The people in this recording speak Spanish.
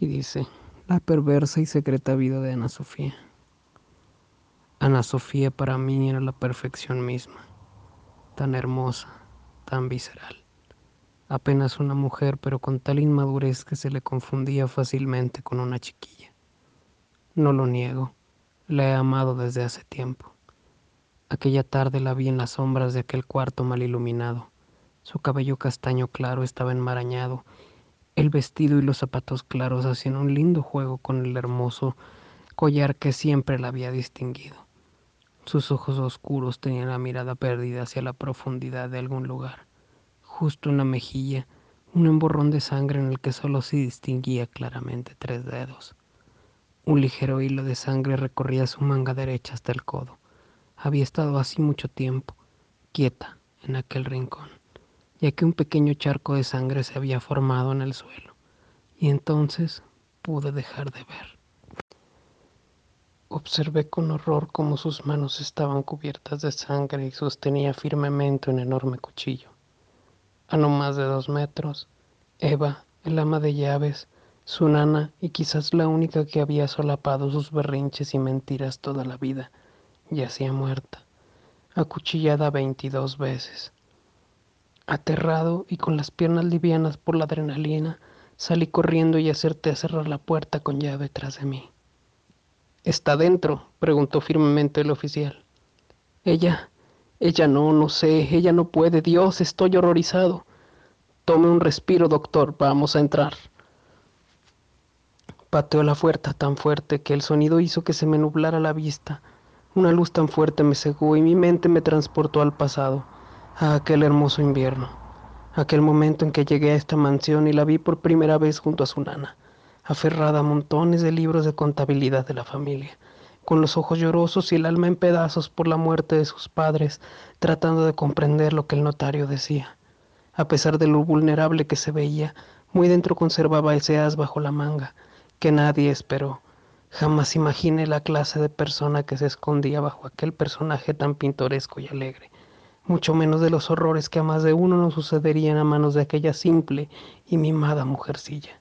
y dice, la perversa y secreta vida de Ana Sofía. Ana Sofía para mí era la perfección misma, tan hermosa, tan visceral. Apenas una mujer, pero con tal inmadurez que se le confundía fácilmente con una chiquilla. No lo niego, la he amado desde hace tiempo. Aquella tarde la vi en las sombras de aquel cuarto mal iluminado. Su cabello castaño claro estaba enmarañado el vestido y los zapatos claros hacían un lindo juego con el hermoso collar que siempre la había distinguido. Sus ojos oscuros tenían la mirada perdida hacia la profundidad de algún lugar. Justo en la mejilla, un emborrón de sangre en el que solo se distinguía claramente tres dedos. Un ligero hilo de sangre recorría su manga derecha hasta el codo. Había estado así mucho tiempo, quieta, en aquel rincón ya que un pequeño charco de sangre se había formado en el suelo, y entonces pude dejar de ver. Observé con horror cómo sus manos estaban cubiertas de sangre y sostenía firmemente un enorme cuchillo. A no más de dos metros, Eva, el ama de llaves, su nana y quizás la única que había solapado sus berrinches y mentiras toda la vida, yacía muerta, acuchillada veintidós veces. Aterrado y con las piernas livianas por la adrenalina, salí corriendo y acerté a cerrar la puerta con llave tras de mí. ¿Está dentro? preguntó firmemente el oficial. Ella, ella no, no sé, ella no puede. Dios, estoy horrorizado. Tome un respiro, doctor, vamos a entrar. Pateó la puerta tan fuerte que el sonido hizo que se me nublara la vista. Una luz tan fuerte me cegó y mi mente me transportó al pasado a aquel hermoso invierno, aquel momento en que llegué a esta mansión y la vi por primera vez junto a su nana, aferrada a montones de libros de contabilidad de la familia, con los ojos llorosos y el alma en pedazos por la muerte de sus padres, tratando de comprender lo que el notario decía. A pesar de lo vulnerable que se veía, muy dentro conservaba ese as bajo la manga, que nadie esperó. Jamás imaginé la clase de persona que se escondía bajo aquel personaje tan pintoresco y alegre mucho menos de los horrores que a más de uno nos sucederían a manos de aquella simple y mimada mujercilla.